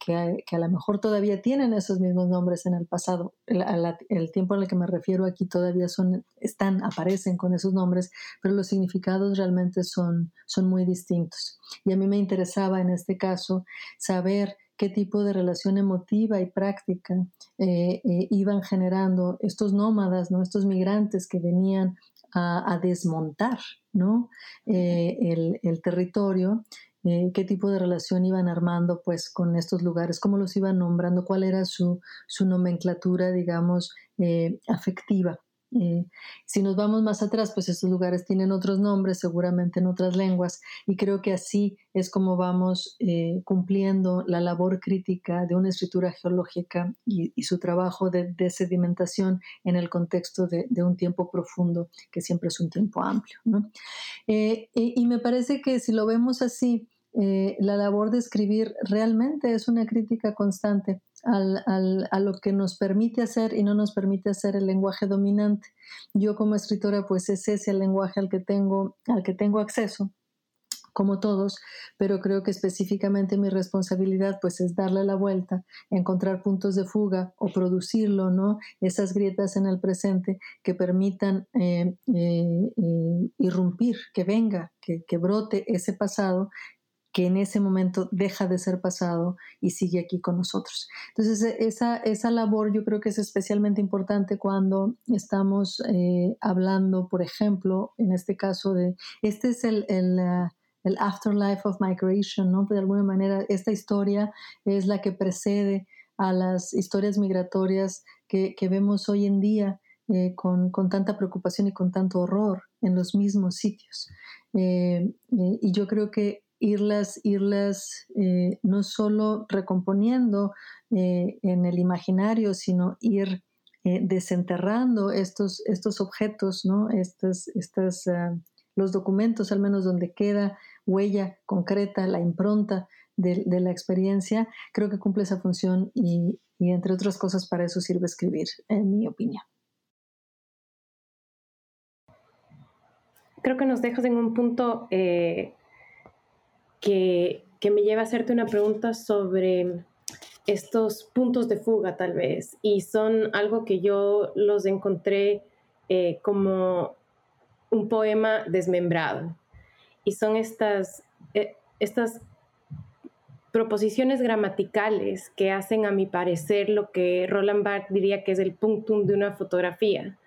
a, lo mejor todavía tienen esos mismos nombres en el pasado. El, tiempo al que me refiero aquí todavía son, están, aparecen con esos nombres, pero los significados realmente son, son muy distintos. Y a mí me interesaba en este caso saber qué tipo de relación emotiva y práctica eh, eh, iban generando estos nómadas, ¿no? estos migrantes que venían a, desmontar ¿no? el, el, territorio eh, qué tipo de relación iban armando pues con estos lugares, cómo los iban nombrando, cuál era su, su nomenclatura, digamos, eh, afectiva. Eh, si nos vamos más atrás, pues estos lugares tienen otros nombres, seguramente en otras lenguas, y creo que así es como vamos eh, cumpliendo la labor crítica de una escritura geológica y, su trabajo de, sedimentación en el contexto de, un tiempo profundo, que siempre es un tiempo amplio. Eh, y, me parece que si lo vemos así, la labor de escribir realmente es una crítica constante a lo que nos permite hacer y no nos permite hacer el lenguaje dominante. Yo como escritora, pues es ese el lenguaje al que tengo, al que tengo acceso como todos, pero creo que específicamente mi responsabilidad pues es darle la vuelta, encontrar puntos de fuga o producirlo, ¿no? Esas grietas en el presente que permitan eh, eh, eh, irrumpir, que venga, que, que brote ese pasado que en ese momento deja de ser pasado y sigue aquí con nosotros. Entonces, e, esa, esa labor yo creo que es especialmente importante cuando estamos eh, hablando, por ejemplo, en este caso de, este es el, el, uh, el, afterlife of migration, ¿no? De alguna manera, esta historia es la que precede a las historias migratorias que, que vemos hoy en día. Eh, con, con, tanta preocupación y con tanto horror en los mismos sitios. Eh, y yo creo que irlas, irlas eh, no solo recomponiendo eh, en el imaginario, sino ir eh, desenterrando estos, estos objetos, ¿no? Estas, estas, los documentos, al menos donde queda huella concreta, la impronta de, la experiencia, creo que cumple esa función y, entre otras cosas para eso sirve escribir, en mi opinión. creo que nos dejas en un punto que, que me lleva a hacerte una pregunta sobre estos puntos de fuga tal vez y son algo que yo los encontré eh, como un poema desmembrado. Y son estas, eh, estas proposiciones gramaticales que hacen a mi parecer lo que Roland Barthes diría que es el punctum de una fotografía,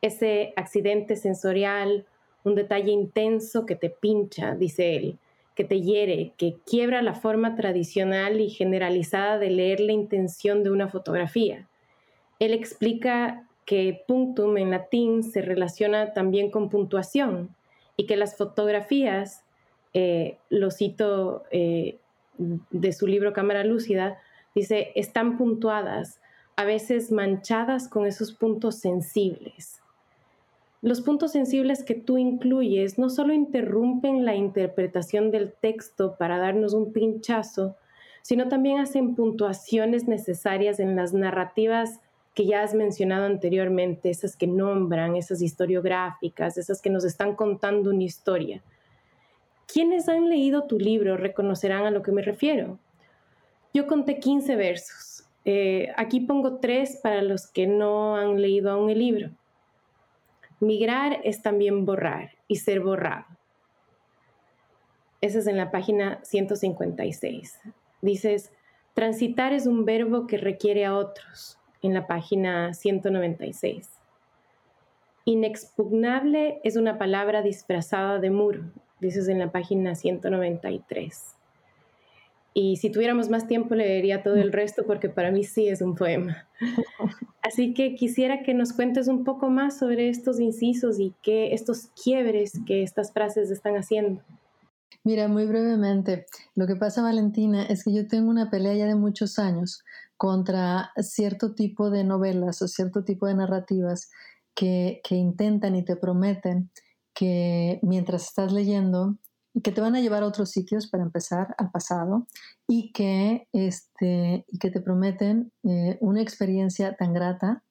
ese accidente sensorial, un detalle intenso que te pincha, dice él, que te hiere, que quiebra la forma tradicional y generalizada de leer la intención de una fotografía. Él explica que punctum en latín se relaciona también con puntuación y que las fotografías, eh, lo cito eh, de su libro Cámara Lúcida, dice, están puntuadas, a veces manchadas con esos puntos sensibles. Los puntos sensibles que tú incluyes no solo interrumpen la interpretación del texto para darnos un pinchazo, sino también hacen puntuaciones necesarias en las narrativas que ya has mencionado anteriormente, esas que nombran, esas historiográficas, esas que nos están contando una historia. Quienes han leído tu libro reconocerán a lo que me refiero. Yo conté 15 versos. Eh, aquí pongo tres para los que no han leído aún el libro. Migrar es también borrar y ser borrado. Esa es en la página 156. Dices, transitar es un verbo que requiere a otros, en la página 196. Inexpugnable es una palabra disfrazada de muro, dices en la página 193. Y si tuviéramos más tiempo leería todo el resto porque para mí sí es un poema. Así que quisiera que nos cuentes un poco más sobre estos incisos y qué estos quiebres que estas frases están haciendo. Mira, muy brevemente, lo que pasa, Valentina, es que yo tengo una pelea ya de muchos años contra cierto tipo de novelas o cierto tipo de narrativas que, que intentan y te prometen que mientras estás leyendo que te van a llevar a otros sitios para empezar al pasado y que, este, y que te prometen eh, una experiencia tan grata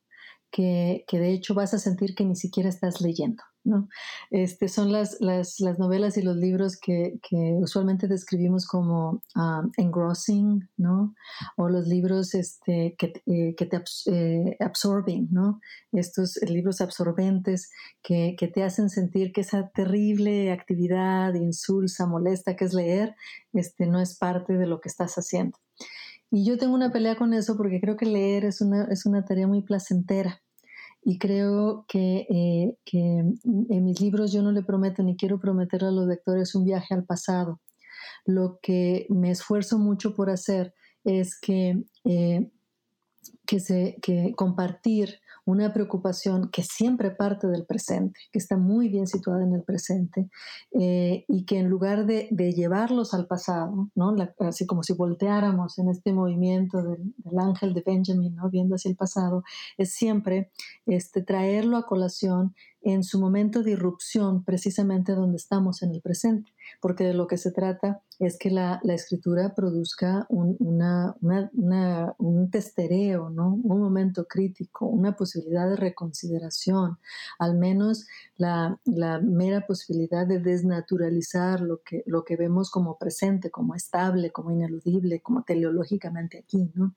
que, que, de hecho vas a sentir que ni siquiera estás leyendo. ¿No? Este, son las, las, las, novelas y los libros que, que usualmente describimos como um, engrossing, ¿no? O los libros este, que, eh, que te eh, absorben, ¿no? Estos libros absorbentes que, que, te hacen sentir que esa terrible actividad insulsa, molesta que es leer, este, no es parte de lo que estás haciendo. Y yo tengo una pelea con eso porque creo que leer es una, es una tarea muy placentera y creo que, eh, que, en mis libros yo no le prometo ni quiero prometer a los lectores un viaje al pasado. Lo que me esfuerzo mucho por hacer es que, eh, que, se, que compartir una preocupación que siempre parte del presente, que está muy bien situada en el presente, eh, y que en lugar de, llevarlos al pasado, ¿no? así como si volteáramos en este movimiento del, ángel de Benjamin, ¿no? viendo hacia el pasado, es siempre este, traerlo a colación en su momento de irrupción, precisamente donde estamos en el presente, porque de lo que se trata es que la, escritura produzca un, una, un testereo, ¿no? un momento crítico, una posibilidad de reconsideración, al menos la, mera posibilidad de desnaturalizar lo que, lo que vemos como presente, como estable, como ineludible, como teleológicamente aquí. ¿no?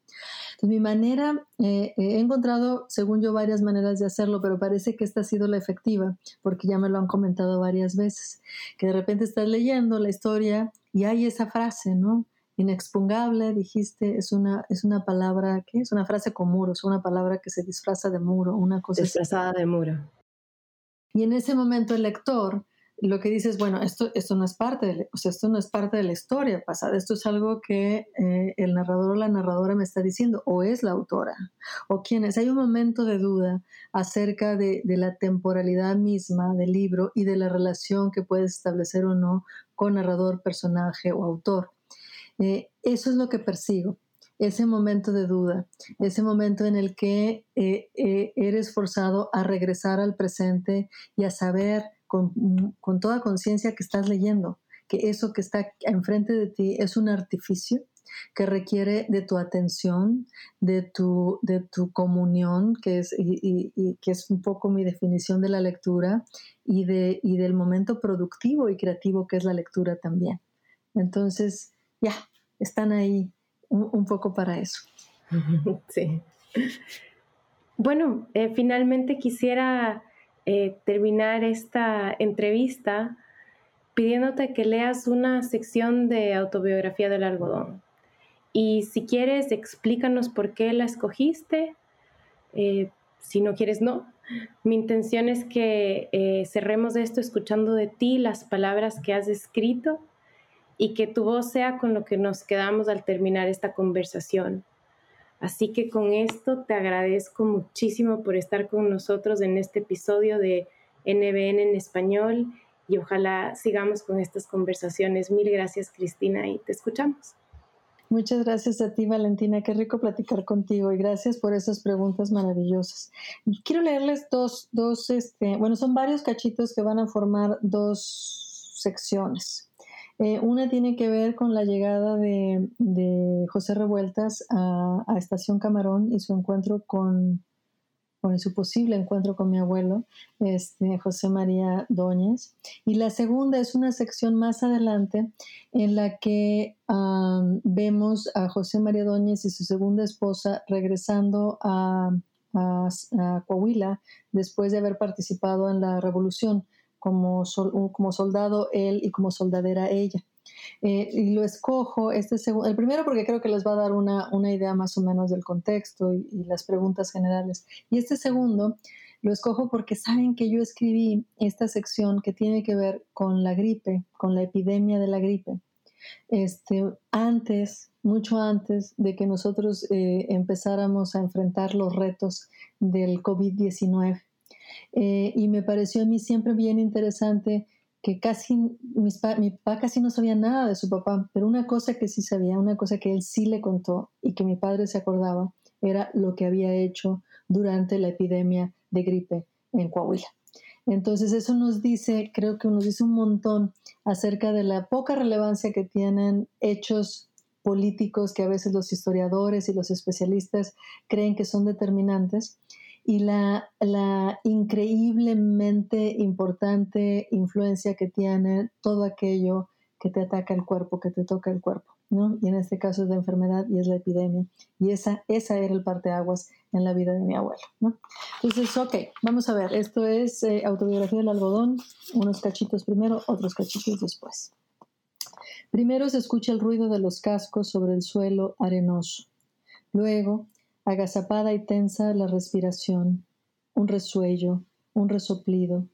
Entonces, mi manera, eh, he encontrado, según yo, varias maneras de hacerlo, pero parece que esta ha sido la efectiva, porque ya me lo han comentado varias veces, que de repente estás leyendo la historia y hay esa frase, ¿no? Inexpugnable, dijiste, es una, es una palabra, ¿qué? Es una frase con muros, una palabra que se disfraza de muro, una cosa. Disfrazada de muro. Y en ese momento el lector lo que dice es, bueno, esto, esto no es parte de, o sea, esto no es parte de la historia pasada, esto es algo que eh, el narrador o la narradora me está diciendo, o es la autora, o quién es. Hay un momento de duda acerca de, de la temporalidad misma del libro y de la relación que puedes establecer o no con narrador, personaje o autor. Eh, eso es lo que persigo, ese momento de duda, ese momento en el que eh, eh, eres forzado a regresar al presente y a saber con, con toda conciencia que estás leyendo, que eso que está enfrente de ti es un artificio que requiere de tu atención, de tu, de tu comunión, que es, que es un poco mi definición de la lectura, y, de, y del momento productivo y creativo que es la lectura también. Entonces, ya, están ahí un, poco para eso. Sí. Bueno, eh, finalmente quisiera eh, terminar esta entrevista pidiéndote que leas una sección de autobiografía del algodón. Y si quieres, explícanos por qué la escogiste. Eh, si no quieres, no. Mi intención es que eh, cerremos esto escuchando de ti las palabras que has escrito y que tu voz sea con lo que nos quedamos al terminar esta conversación. Así que con esto te agradezco muchísimo por estar con nosotros en este episodio de NBN en español y ojalá sigamos con estas conversaciones. Mil gracias Cristina y te escuchamos. Muchas gracias a ti, Valentina. Qué rico platicar contigo y gracias por esas preguntas maravillosas. Quiero leerles dos, dos, este, bueno, son varios cachitos que van a formar dos secciones. Eh, una tiene que ver con la llegada de, José Revueltas a, Estación Camarón y su encuentro con, con su posible encuentro con mi abuelo, este, José María Doñez. Y la segunda es una sección más adelante en la que vemos a José María Doñez y su segunda esposa regresando a, Coahuila después de haber participado en la revolución como, como soldado él y como soldadera ella. Eh, y lo escojo, este el primero porque creo que les va a dar una, idea más o menos del contexto y, las preguntas generales. Y este segundo lo escojo porque saben que yo escribí esta sección que tiene que ver con la gripe, con la epidemia de la gripe. Este, antes, mucho antes de que nosotros eh, empezáramos a enfrentar los retos del COVID-19. Eh, y me pareció a mí siempre bien interesante que casi, mi papá casi no sabía nada de su papá, pero una cosa que sí sabía, una cosa que él sí le contó y que mi padre se acordaba, era lo que había hecho durante la epidemia de gripe en Coahuila. Entonces eso nos dice, creo que nos dice un montón acerca de la poca relevancia que tienen hechos políticos que a veces los historiadores y los especialistas creen que son determinantes y la, la, increíblemente importante influencia que tiene todo aquello que te ataca el cuerpo, que te toca el cuerpo. ¿no? Y en este caso es la enfermedad y es la epidemia. Y esa, esa era el parteaguas en la vida de mi abuelo. ¿no? Entonces, ok, vamos a ver. Esto es eh, autobiografía del algodón, unos cachitos primero, otros cachitos después. Primero se escucha el ruido de los cascos sobre el suelo arenoso. Luego, agazapada y tensa la respiración, un resuello, un resoplido.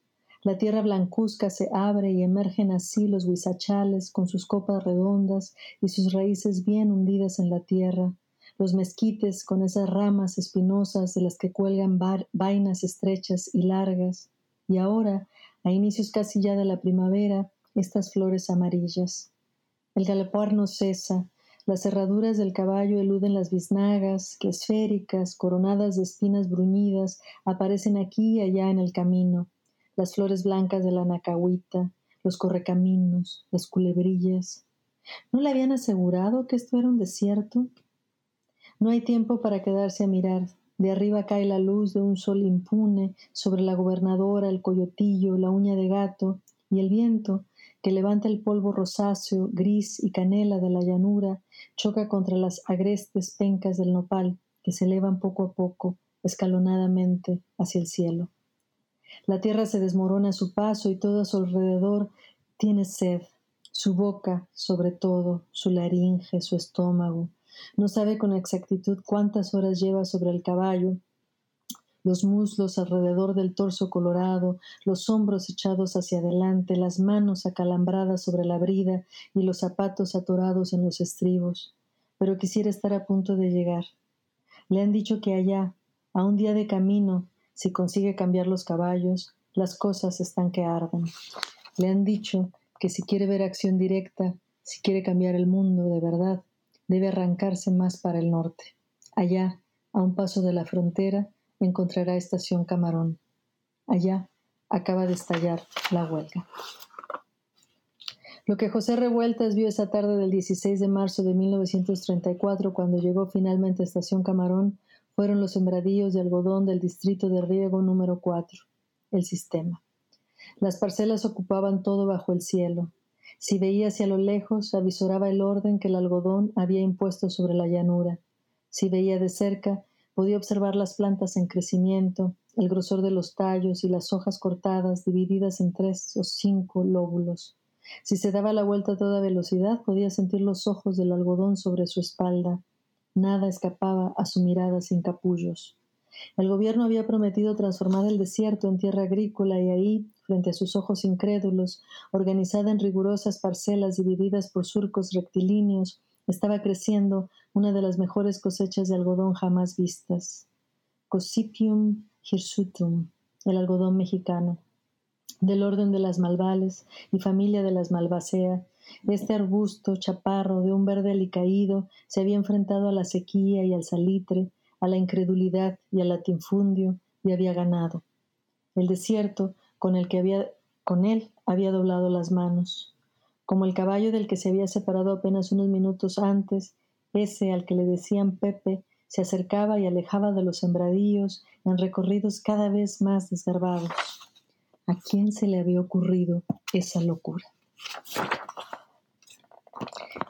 La tierra blancuzca se abre y emergen así los huizachales con sus copas redondas y sus raíces bien hundidas en la tierra, los mezquites con esas ramas espinosas de las que cuelgan vainas estrechas y largas, y ahora, a inicios casi ya de la primavera, estas flores amarillas. El galopar no cesa, las cerraduras del caballo eluden las biznagas, que esféricas, coronadas de espinas bruñidas, aparecen aquí y allá en el camino, las flores blancas de la nacahuita, los correcaminos, las culebrillas. ¿No le habían asegurado que esto era un desierto? No hay tiempo para quedarse a mirar. De arriba cae la luz de un sol impune sobre la gobernadora, el coyotillo, la uña de gato, y el viento, que levanta el polvo rosáceo, gris y canela de la llanura, choca contra las agrestes pencas del nopal, que se elevan poco a poco, escalonadamente, hacia el cielo. La tierra se desmorona a su paso y todo a su alrededor tiene sed, su boca, sobre todo, su laringe, su estómago. No sabe con exactitud cuántas horas lleva sobre el caballo, los muslos alrededor del torso colorado, los hombros echados hacia adelante, las manos acalambradas sobre la brida y los zapatos atorados en los estribos. Pero quisiera estar a punto de llegar. Le han dicho que allá, a un día de camino, si consigue cambiar los caballos, las cosas están que arden. Le han dicho que si quiere ver acción directa, si quiere cambiar el mundo de verdad, debe arrancarse más para el norte. Allá, a un paso de la frontera, encontrará estación Camarón. Allá acaba de estallar la huelga. Lo que José Revueltas vio esa tarde del 16 de marzo de 1934, cuando llegó finalmente a Estación Camarón, fueron los sembradíos de algodón del distrito de riego número 4, el sistema. Las parcelas ocupaban todo bajo el cielo. Si veía hacia lo lejos, avisoraba el orden que el algodón había impuesto sobre la llanura. Si veía de cerca, podía observar las plantas en crecimiento, el grosor de los tallos y las hojas cortadas divididas en tres o cinco lóbulos. Si se daba la vuelta a toda velocidad, podía sentir los ojos del algodón sobre su espalda. Nada escapaba a su mirada sin capullos. El gobierno había prometido transformar el desierto en tierra agrícola y ahí, frente a sus ojos incrédulos, organizada en rigurosas parcelas divididas por surcos rectilíneos, estaba creciendo una de las mejores cosechas de algodón jamás vistas. Cosipium hirsutum, el algodón mexicano del orden de las malvales y familia de las malvacea, este arbusto chaparro de un verde alicaído se había enfrentado a la sequía y al salitre, a la incredulidad y al latinfundio, y había ganado. El desierto, con el que había, con él había doblado las manos. Como el caballo del que se había separado apenas unos minutos antes, ese al que le decían Pepe, se acercaba y alejaba de los sembradíos en recorridos cada vez más desgarbados. ¿A quién se le había ocurrido esa locura?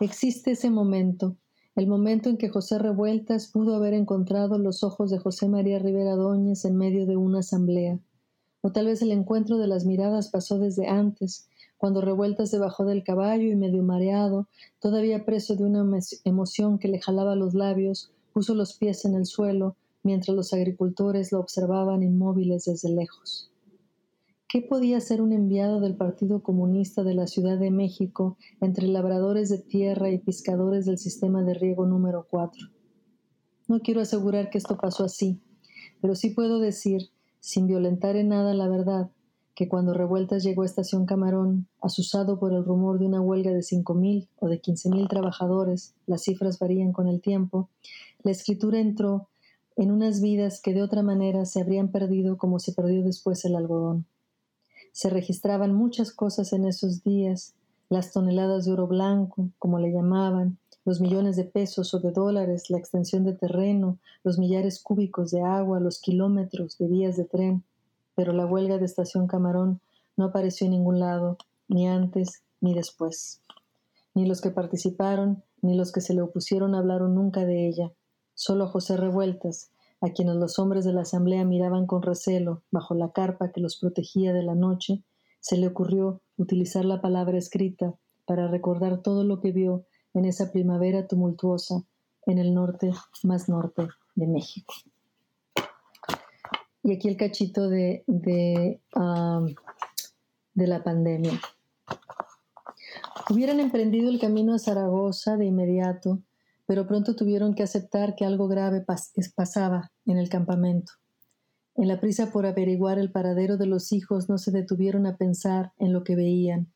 Existe ese momento, el momento en que José Revueltas pudo haber encontrado los ojos de José María Rivera Doñez en medio de una asamblea. O tal vez el encuentro de las miradas pasó desde antes, cuando Revueltas se bajó del caballo y medio mareado, todavía preso de una emoción que le jalaba los labios, puso los pies en el suelo, mientras los agricultores lo observaban inmóviles desde lejos. ¿Qué podía ser un enviado del Partido Comunista de la Ciudad de México entre labradores de tierra y pescadores del sistema de riego número 4? No quiero asegurar que esto pasó así, pero sí puedo decir, sin violentar en nada la verdad, que cuando Revueltas llegó a Estación Camarón, asusado por el rumor de una huelga de cinco mil o de quince mil trabajadores, las cifras varían con el tiempo, la escritura entró en unas vidas que de otra manera se habrían perdido como se perdió después el algodón. Se registraban muchas cosas en esos días, las toneladas de oro blanco, como le llamaban, los millones de pesos o de dólares, la extensión de terreno, los millares cúbicos de agua, los kilómetros de vías de tren. Pero la huelga de Estación Camarón no apareció en ningún lado, ni antes ni después. Ni los que participaron, ni los que se le opusieron hablaron nunca de ella. Solo José Revueltas, a quienes los hombres de la asamblea miraban con recelo bajo la carpa que los protegía de la noche, se le ocurrió utilizar la palabra escrita para recordar todo lo que vio en esa primavera tumultuosa en el norte más norte de México. Y aquí el cachito de, de, la pandemia. Hubieran emprendido el camino a Zaragoza de inmediato pero pronto tuvieron que aceptar que algo grave pasaba en el campamento. En la prisa por averiguar el paradero de los hijos no se detuvieron a pensar en lo que veían.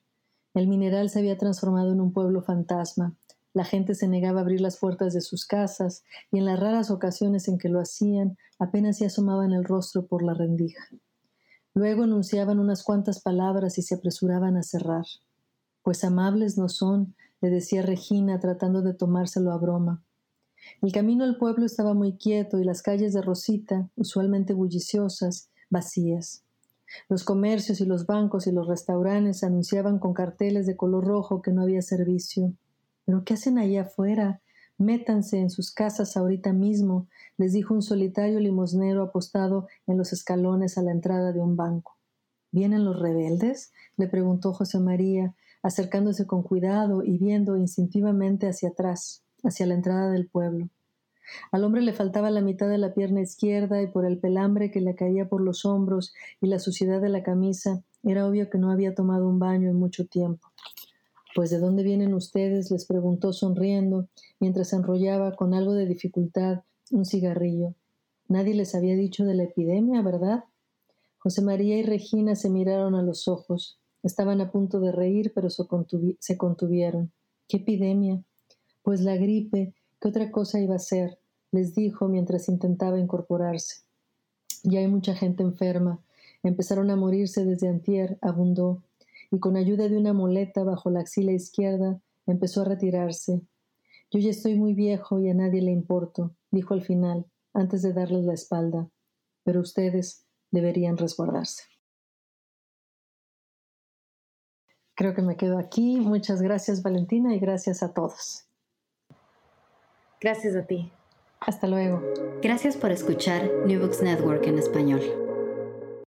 El mineral se había transformado en un pueblo fantasma. La gente se negaba a abrir las puertas de sus casas y en las raras ocasiones en que lo hacían apenas se asomaban el rostro por la rendija. Luego enunciaban unas cuantas palabras y se apresuraban a cerrar. Pues amables no son, le decía Regina tratando de tomárselo a broma. El camino al pueblo estaba muy quieto y las calles de Rosita, usualmente bulliciosas, vacías. Los comercios y los bancos y los restaurantes anunciaban con carteles de color rojo que no había servicio. ¿Pero qué hacen allá afuera? Métanse en sus casas ahorita mismo, les dijo un solitario limosnero apostado en los escalones a la entrada de un banco. ¿Vienen los rebeldes? le preguntó José María, acercándose con cuidado y viendo instintivamente hacia atrás, hacia la entrada del pueblo. Al hombre le faltaba la mitad de la pierna izquierda y por el pelambre que le caía por los hombros y la suciedad de la camisa, era obvio que no había tomado un baño en mucho tiempo. Pues de dónde vienen ustedes? les preguntó sonriendo, mientras enrollaba con algo de dificultad un cigarrillo. Nadie les había dicho de la epidemia, ¿verdad? José María y Regina se miraron a los ojos. Estaban a punto de reír, pero se, contuvieron. ¿Qué epidemia? Pues la gripe, ¿qué otra cosa iba a ser? les dijo mientras intentaba incorporarse. Ya hay mucha gente enferma. Empezaron a morirse desde antier, abundó. Y con ayuda de una muleta bajo la axila izquierda empezó a retirarse. Yo ya estoy muy viejo y a nadie le importo, dijo al final, antes de darles la espalda, pero ustedes deberían resguardarse. Creo que me quedo aquí. Muchas gracias Valentina y gracias a todos. Gracias a ti. Hasta luego. Gracias por escuchar New Books Network en español.